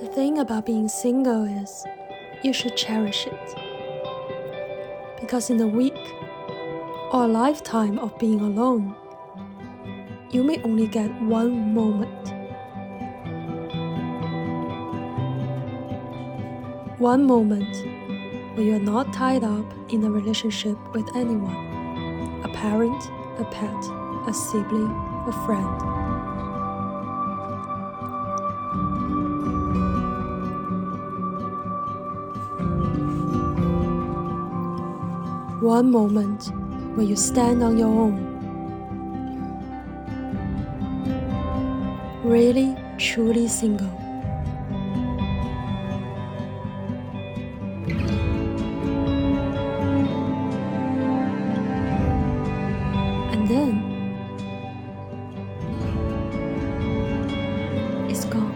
The thing about being single is you should cherish it. Because in a week or a lifetime of being alone, you may only get one moment. One moment where you are not tied up in a relationship with anyone a parent, a pet, a sibling, a friend. one moment where you stand on your own. Really, truly single. And then it's gone.